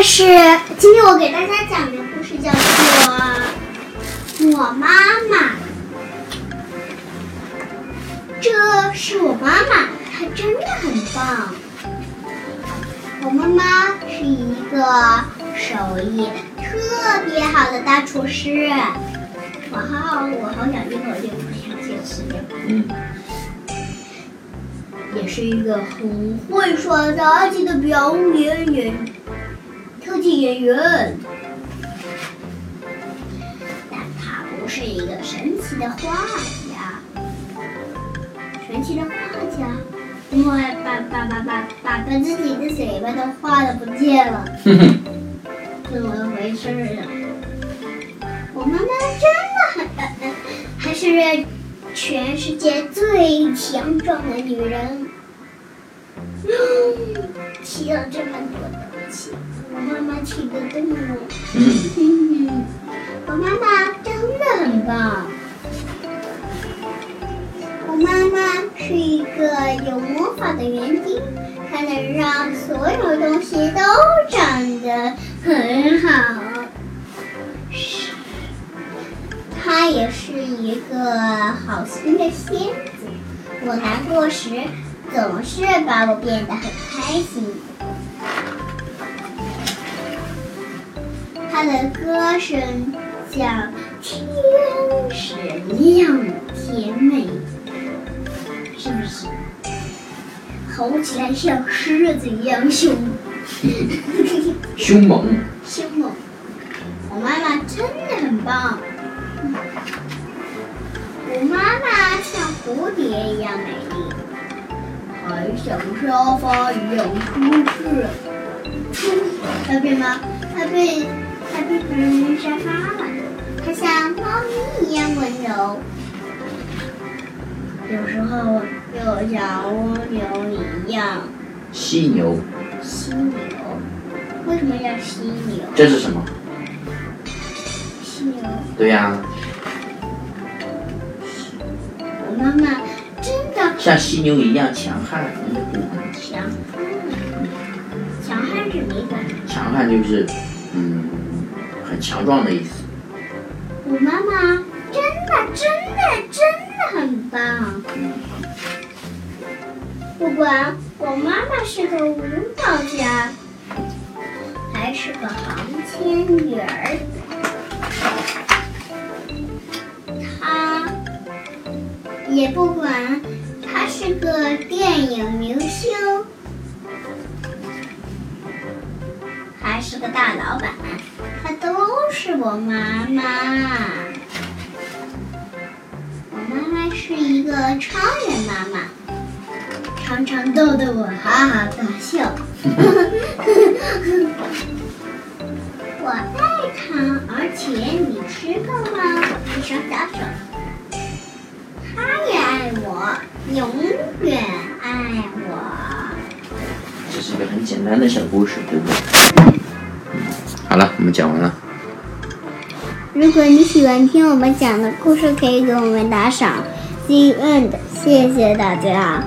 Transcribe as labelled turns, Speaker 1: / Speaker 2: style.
Speaker 1: 这是今天我给大家讲的故事，叫做《我妈妈》。这是我妈妈，她真的很棒。我妈妈是一个手艺特别好的大厨师。哇好，我好想一会儿就想去吃掉。
Speaker 2: 嗯，
Speaker 1: 也是一个很会耍杂技的表演员，演员。但他不是一个神奇的画家，神奇的画家，我把把把把把把自己的嘴巴都画的不见了，怎么回事啊？我妈妈真的很，还是全世界最强壮的女人。嗯，起了这么多我妈妈起得动哦。
Speaker 2: 嗯，
Speaker 1: 嗯，我妈妈真的很棒。我妈妈是一个有魔法的园丁，她能让所有东西都长得很好。她也是一个好心的仙子。我难过时，总是把我变得很开心。她的歌声像天使一样甜美，是不是？吼起来像狮子一样凶，
Speaker 2: 凶猛，
Speaker 1: 凶猛。我妈妈真的很棒。我妈妈像蝴蝶一样美丽，还像沙发一样舒适。它被吗？它被它被别人沙发了。它像猫咪一样温柔，有时候又像蜗牛一样
Speaker 2: 犀牛，
Speaker 1: 犀牛。为什么叫犀牛？
Speaker 2: 这是什么？
Speaker 1: 犀牛。
Speaker 2: 对呀、
Speaker 1: 我妈妈真的
Speaker 2: 像犀牛一样强悍。
Speaker 1: 强悍，强悍是哪个？
Speaker 2: 强悍就是，嗯，强壮的意思。
Speaker 1: 我妈妈真的真的真的很棒。不管我妈妈是个舞蹈家，还是个航天员儿，她也不管她是个电影明星，是个大老板，她都是我妈妈。我妈妈是一个超人妈妈，常常逗得我哈哈大笑。我爱她，而且你知道吗？一双小手，她也爱我，永远爱我。
Speaker 2: 这是一个很简单的小故事，对不对？好了，我们讲完了。
Speaker 1: 如果你喜欢听我们讲的故事，可以给我们打赏。The end，谢谢大家。